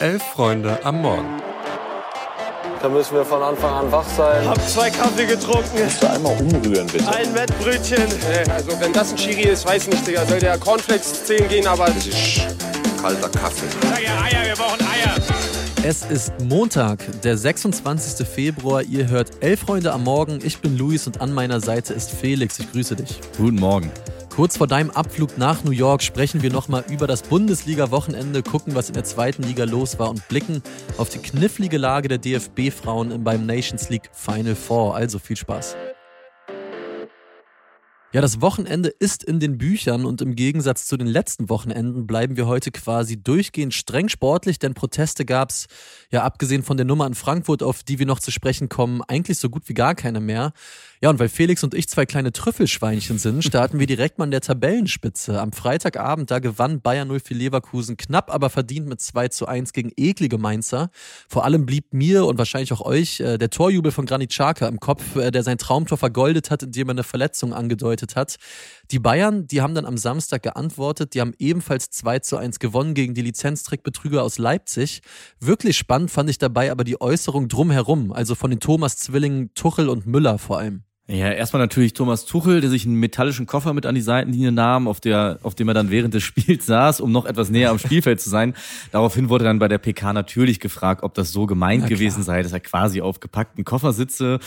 Elf Freunde am Morgen. Da müssen wir von Anfang an wach sein. Hab zwei Kaffee getrunken. Musst du einmal umrühren, bitte. Ein Wettbrötchen. Also wenn das ein Chiri ist, weiß nicht, Digga. Soll der Cornflakes 10 gehen, aber... Das ist kalter Kaffee. Sag ja Eier, wir brauchen Eier. Es ist Montag, der 26. Februar. Ihr hört Elf Freunde am Morgen. Ich bin Luis und an meiner Seite ist Felix. Ich grüße dich. Guten Morgen. Kurz vor deinem Abflug nach New York sprechen wir nochmal über das Bundesliga-Wochenende, gucken, was in der zweiten Liga los war und blicken auf die knifflige Lage der DFB-Frauen beim Nations League Final Four. Also viel Spaß. Ja, das Wochenende ist in den Büchern und im Gegensatz zu den letzten Wochenenden bleiben wir heute quasi durchgehend streng sportlich, denn Proteste gab es, ja abgesehen von der Nummer in Frankfurt, auf die wir noch zu sprechen kommen, eigentlich so gut wie gar keine mehr. Ja, und weil Felix und ich zwei kleine Trüffelschweinchen sind, starten wir direkt mal in der Tabellenspitze. Am Freitagabend, da gewann Bayern 04 Leverkusen knapp, aber verdient mit 2 zu 1 gegen eklige Mainzer. Vor allem blieb mir und wahrscheinlich auch euch äh, der Torjubel von Granit Xhaka im Kopf, äh, der sein Traumtor vergoldet hat, indem er eine Verletzung angedeutet hat. Die Bayern, die haben dann am Samstag geantwortet, die haben ebenfalls 2 zu 1 gewonnen gegen die Lizenztrickbetrüger aus Leipzig. Wirklich spannend fand ich dabei aber die Äußerung drumherum, also von den Thomas-Zwillingen Tuchel und Müller vor allem. Ja, erstmal natürlich Thomas Tuchel, der sich einen metallischen Koffer mit an die Seitenlinie nahm, auf, der, auf dem er dann während des Spiels saß, um noch etwas näher am Spielfeld zu sein. Daraufhin wurde dann bei der PK natürlich gefragt, ob das so gemeint gewesen sei, dass er quasi auf gepackten Koffer sitze.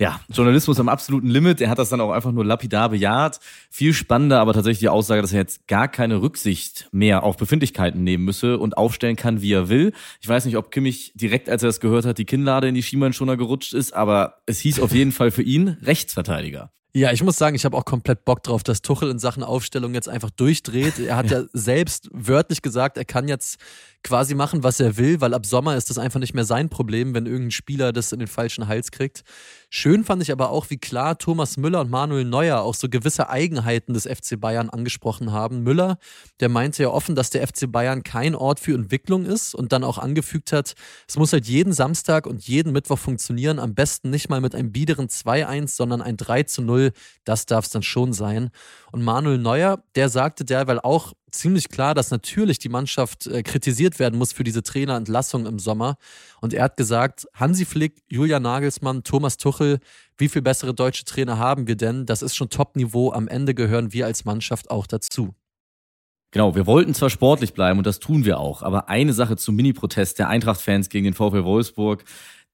Ja, Journalismus am absoluten Limit. Er hat das dann auch einfach nur lapidar bejaht. Viel spannender aber tatsächlich die Aussage, dass er jetzt gar keine Rücksicht mehr auf Befindlichkeiten nehmen müsse und aufstellen kann, wie er will. Ich weiß nicht, ob Kimmich direkt, als er das gehört hat, die Kinnlade in die Schienbeinschoner gerutscht ist, aber es hieß auf jeden Fall für ihn recht Rechtsverteidiger. Ja, ich muss sagen, ich habe auch komplett Bock drauf, dass Tuchel in Sachen Aufstellung jetzt einfach durchdreht. Er hat ja. ja selbst wörtlich gesagt, er kann jetzt quasi machen, was er will, weil ab Sommer ist das einfach nicht mehr sein Problem, wenn irgendein Spieler das in den falschen Hals kriegt. Schön fand ich aber auch, wie klar Thomas Müller und Manuel Neuer auch so gewisse Eigenheiten des FC Bayern angesprochen haben. Müller, der meinte ja offen, dass der FC Bayern kein Ort für Entwicklung ist und dann auch angefügt hat, es muss halt jeden Samstag und jeden Mittwoch funktionieren, am besten nicht mal mit einem biederen 2-1, sondern ein 3 0. Das darf es dann schon sein. Und Manuel Neuer, der sagte derweil auch, ziemlich klar, dass natürlich die Mannschaft äh, kritisiert werden muss für diese Trainerentlassung im Sommer. Und er hat gesagt, Hansi Flick, Julia Nagelsmann, Thomas Tuchel, wie viel bessere deutsche Trainer haben wir denn? Das ist schon Top-Niveau. Am Ende gehören wir als Mannschaft auch dazu. Genau, wir wollten zwar sportlich bleiben und das tun wir auch, aber eine Sache zum Mini-Protest der Eintracht-Fans gegen den VfL Wolfsburg,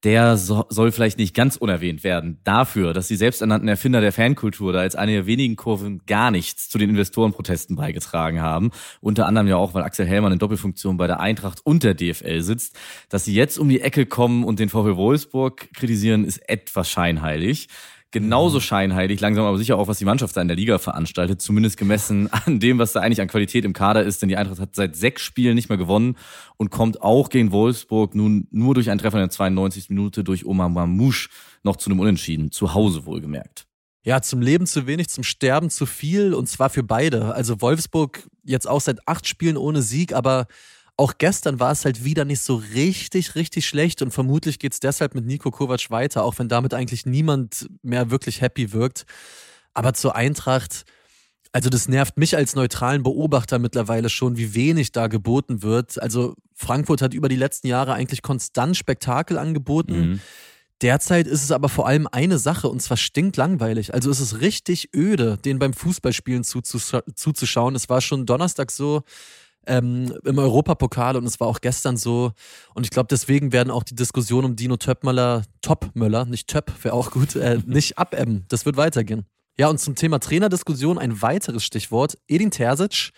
der so, soll vielleicht nicht ganz unerwähnt werden. Dafür, dass die selbsternannten Erfinder der Fankultur da als eine der wenigen Kurven gar nichts zu den Investorenprotesten beigetragen haben. Unter anderem ja auch, weil Axel Hellmann in Doppelfunktion bei der Eintracht und der DFL sitzt. Dass sie jetzt um die Ecke kommen und den VfL Wolfsburg kritisieren, ist etwas scheinheilig genauso scheinheilig, langsam aber sicher auch, was die Mannschaft da in der Liga veranstaltet, zumindest gemessen an dem, was da eigentlich an Qualität im Kader ist, denn die Eintracht hat seit sechs Spielen nicht mehr gewonnen und kommt auch gegen Wolfsburg nun nur durch einen Treffer in der 92. Minute durch Omar Mamouche noch zu einem Unentschieden, zu Hause wohlgemerkt. Ja, zum Leben zu wenig, zum Sterben zu viel und zwar für beide. Also Wolfsburg jetzt auch seit acht Spielen ohne Sieg, aber auch gestern war es halt wieder nicht so richtig, richtig schlecht und vermutlich geht es deshalb mit Nico Kovac weiter, auch wenn damit eigentlich niemand mehr wirklich happy wirkt. Aber zur Eintracht, also das nervt mich als neutralen Beobachter mittlerweile schon, wie wenig da geboten wird. Also Frankfurt hat über die letzten Jahre eigentlich konstant Spektakel angeboten. Mhm. Derzeit ist es aber vor allem eine Sache und zwar stinkt langweilig. Also es ist richtig öde, den beim Fußballspielen zuzuschauen. Es war schon Donnerstag so, ähm, im Europapokal und es war auch gestern so. Und ich glaube, deswegen werden auch die Diskussionen um Dino Töppmöller, Topmöller, nicht Töpp, wäre auch gut, äh, nicht abebben. Das wird weitergehen. Ja, und zum Thema Trainerdiskussion ein weiteres Stichwort. Edin Terzic.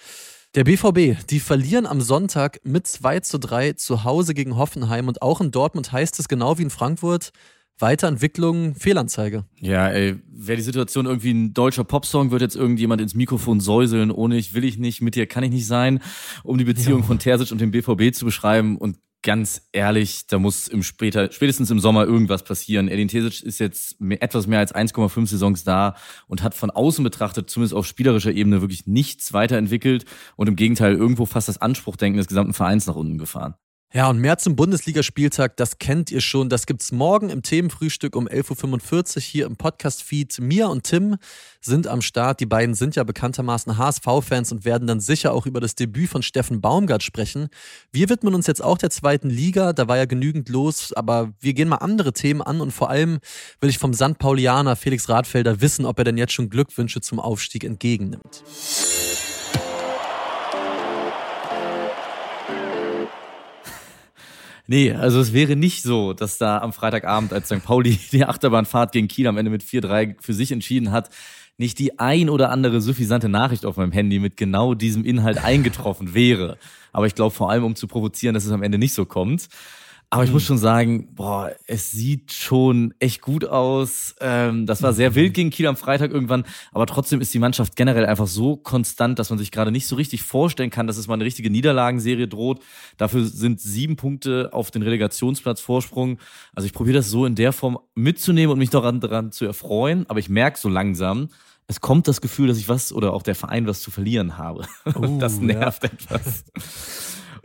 Der BVB, die verlieren am Sonntag mit 2 zu 3 zu Hause gegen Hoffenheim und auch in Dortmund heißt es genau wie in Frankfurt, Weiterentwicklung, Fehlanzeige. Ja, ey, wäre die Situation irgendwie ein deutscher Popsong, wird jetzt irgendjemand ins Mikrofon säuseln, ohne ich will ich nicht, mit dir kann ich nicht sein, um die Beziehung ja. von Terzic und dem BVB zu beschreiben. Und ganz ehrlich, da muss im später, spätestens im Sommer irgendwas passieren. Edin Terzic ist jetzt mehr, etwas mehr als 1,5 Saisons da und hat von außen betrachtet, zumindest auf spielerischer Ebene, wirklich nichts weiterentwickelt und im Gegenteil irgendwo fast das Anspruchdenken des gesamten Vereins nach unten gefahren. Ja, und mehr zum Bundesligaspieltag, das kennt ihr schon. Das gibt's morgen im Themenfrühstück um 11.45 Uhr hier im Podcast-Feed. Mia und Tim sind am Start. Die beiden sind ja bekanntermaßen HSV-Fans und werden dann sicher auch über das Debüt von Steffen Baumgart sprechen. Wir widmen uns jetzt auch der zweiten Liga. Da war ja genügend los, aber wir gehen mal andere Themen an und vor allem will ich vom St. Paulianer Felix Radfelder wissen, ob er denn jetzt schon Glückwünsche zum Aufstieg entgegennimmt. Nee, also es wäre nicht so, dass da am Freitagabend, als St. Pauli die Achterbahnfahrt gegen Kiel am Ende mit 4-3 für sich entschieden hat, nicht die ein oder andere suffisante Nachricht auf meinem Handy mit genau diesem Inhalt eingetroffen wäre. Aber ich glaube vor allem, um zu provozieren, dass es am Ende nicht so kommt. Aber ich muss mhm. schon sagen, boah, es sieht schon echt gut aus. Ähm, das war sehr wild gegen Kiel am Freitag irgendwann, aber trotzdem ist die Mannschaft generell einfach so konstant, dass man sich gerade nicht so richtig vorstellen kann, dass es mal eine richtige Niederlagenserie droht. Dafür sind sieben Punkte auf den Relegationsplatz Vorsprung. Also ich probiere das so in der Form mitzunehmen und mich daran, daran zu erfreuen, aber ich merke so langsam, es kommt das Gefühl, dass ich was oder auch der Verein was zu verlieren habe. Uh, das nervt ja. etwas.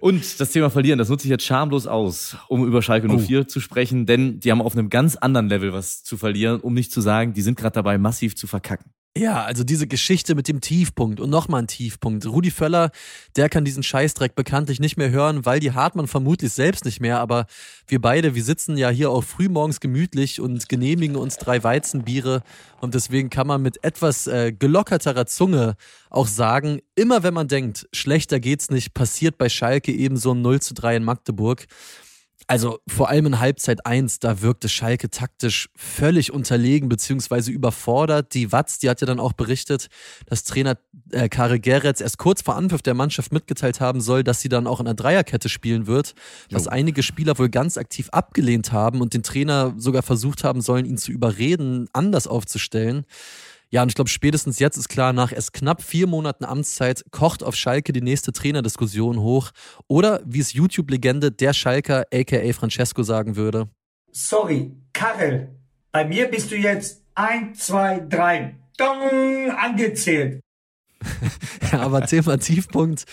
Und das Thema Verlieren, das nutze ich jetzt schamlos aus, um über Schalke 04 oh. zu sprechen, denn die haben auf einem ganz anderen Level was zu verlieren, um nicht zu sagen, die sind gerade dabei, massiv zu verkacken. Ja, also diese Geschichte mit dem Tiefpunkt und nochmal ein Tiefpunkt. Rudi Völler, der kann diesen Scheißdreck bekanntlich nicht mehr hören, weil die Hartmann vermutlich selbst nicht mehr. Aber wir beide, wir sitzen ja hier auch früh morgens gemütlich und genehmigen uns drei Weizenbiere. Und deswegen kann man mit etwas äh, gelockerterer Zunge auch sagen, immer wenn man denkt, schlechter geht's nicht, passiert bei Schalke eben so ein 0 zu 3 in Magdeburg. Also vor allem in Halbzeit 1, da wirkte Schalke taktisch völlig unterlegen bzw. überfordert. Die Watz, die hat ja dann auch berichtet, dass Trainer äh, Kare Geretz erst kurz vor Anpfiff der Mannschaft mitgeteilt haben soll, dass sie dann auch in einer Dreierkette spielen wird, was jo. einige Spieler wohl ganz aktiv abgelehnt haben und den Trainer sogar versucht haben sollen, ihn zu überreden, anders aufzustellen. Ja, und ich glaube, spätestens jetzt ist klar, nach erst knapp vier Monaten Amtszeit kocht auf Schalke die nächste Trainerdiskussion hoch. Oder wie es YouTube-Legende der Schalker, aka Francesco, sagen würde. Sorry, Karel, bei mir bist du jetzt ein, zwei, drei, dong, angezählt. ja, aber Thema Tiefpunkt.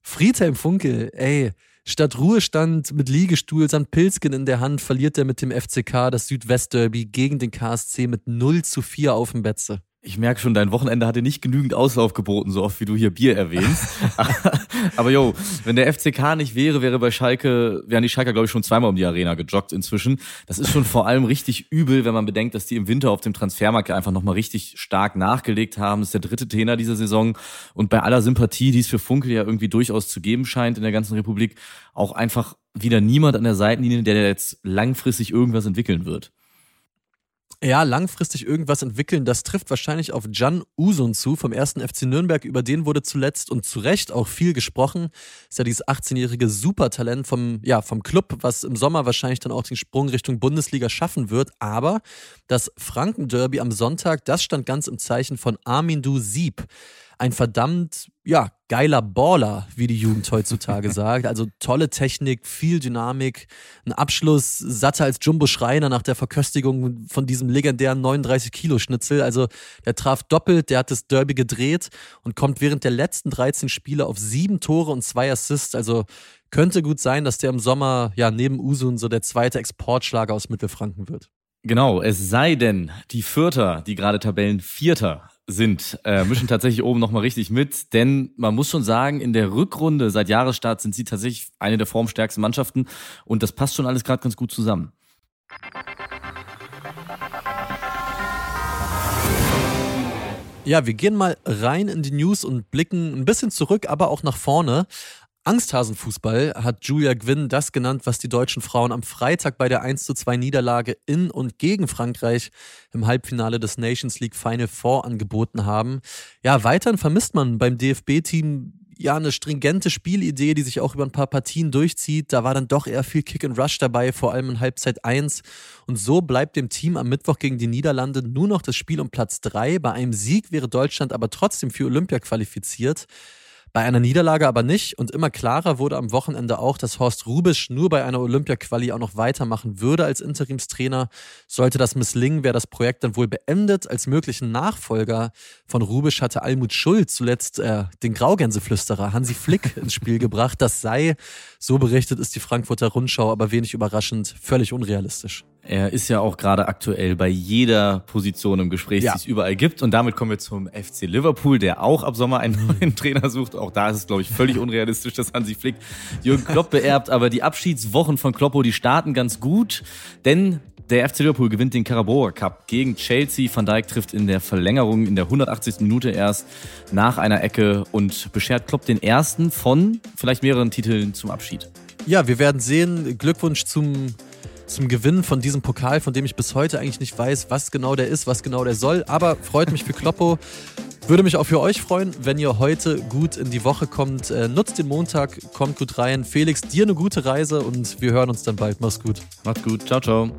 Friedhelm Funkel, ey, statt Ruhestand mit Liegestuhl samt Pilzken in der Hand verliert er mit dem FCK das Südwestderby gegen den KSC mit 0 zu 4 auf dem Betze. Ich merke schon, dein Wochenende hatte nicht genügend Auslauf geboten, so oft wie du hier Bier erwähnst. Aber jo, wenn der FCK nicht wäre, wäre bei Schalke, wären die Schalker, glaube ich, schon zweimal um die Arena gejoggt inzwischen. Das ist schon vor allem richtig übel, wenn man bedenkt, dass die im Winter auf dem Transfermarkt einfach nochmal richtig stark nachgelegt haben. Das ist der dritte Trainer dieser Saison. Und bei aller Sympathie, die es für Funkel ja irgendwie durchaus zu geben scheint in der ganzen Republik, auch einfach wieder niemand an der Seitenlinie, der jetzt langfristig irgendwas entwickeln wird. Ja, langfristig irgendwas entwickeln, das trifft wahrscheinlich auf Can Usun zu vom ersten FC Nürnberg. Über den wurde zuletzt und zu Recht auch viel gesprochen. Ist ja dieses 18-jährige Supertalent vom, ja, vom Club, was im Sommer wahrscheinlich dann auch den Sprung Richtung Bundesliga schaffen wird. Aber das Franken-Derby am Sonntag, das stand ganz im Zeichen von Armin Du Sieb ein verdammt, ja, geiler Baller, wie die Jugend heutzutage sagt. Also tolle Technik, viel Dynamik, ein Abschluss satter als Jumbo Schreiner nach der Verköstigung von diesem legendären 39-Kilo-Schnitzel. Also der traf doppelt, der hat das Derby gedreht und kommt während der letzten 13 Spiele auf sieben Tore und zwei Assists. Also könnte gut sein, dass der im Sommer ja neben Usun so der zweite Exportschlager aus Mittelfranken wird. Genau, es sei denn, die Vierter, die gerade Tabellenvierter sind, äh, mischen tatsächlich oben nochmal richtig mit, denn man muss schon sagen, in der Rückrunde seit Jahresstart sind sie tatsächlich eine der formstärksten Mannschaften und das passt schon alles gerade ganz gut zusammen. Ja, wir gehen mal rein in die News und blicken ein bisschen zurück, aber auch nach vorne. Angsthasenfußball hat Julia Gwynn das genannt, was die deutschen Frauen am Freitag bei der 1 zu 2 Niederlage in und gegen Frankreich im Halbfinale des Nations League Final Four angeboten haben. Ja, weiterhin vermisst man beim DFB-Team ja eine stringente Spielidee, die sich auch über ein paar Partien durchzieht. Da war dann doch eher viel Kick and Rush dabei, vor allem in Halbzeit 1. Und so bleibt dem Team am Mittwoch gegen die Niederlande nur noch das Spiel um Platz 3. Bei einem Sieg wäre Deutschland aber trotzdem für Olympia qualifiziert. Bei einer Niederlage aber nicht und immer klarer wurde am Wochenende auch, dass Horst Rubisch nur bei einer Olympia-Quali auch noch weitermachen würde als Interimstrainer. Sollte das misslingen, wäre das Projekt dann wohl beendet. Als möglichen Nachfolger von Rubisch hatte Almut Schuld zuletzt äh, den Graugänseflüsterer Hansi Flick ins Spiel gebracht. Das sei, so berichtet ist die Frankfurter Rundschau, aber wenig überraschend, völlig unrealistisch. Er ist ja auch gerade aktuell bei jeder Position im Gespräch, Ja. die es überall gibt. Und damit kommen wir zum FC Liverpool, der auch ab Sommer einen neuen Trainer sucht. Auch da ist es, glaube ich, völlig unrealistisch, dass Hansi Flick Jürgen Klopp beerbt. Aber die Abschiedswochen von Kloppo, die starten ganz gut. Denn der FC Liverpool gewinnt den Carabao Cup gegen Chelsea. Van Dijk trifft in der Verlängerung in der 180. Minute erst nach einer Ecke und beschert Klopp den ersten von vielleicht mehreren Titeln zum Abschied. Ja, wir werden sehen. Glückwunsch zum, zum Gewinn von diesem Pokal, von dem ich bis heute eigentlich nicht weiß, was genau der ist, was genau der soll. Aber freut mich für Kloppo. Würde mich auch für euch freuen, wenn ihr heute gut in die Woche kommt. Äh, nutzt den Montag, kommt gut rein. Felix, dir eine gute Reise und wir hören uns dann bald. Mach's gut. Macht's gut. Ciao, ciao.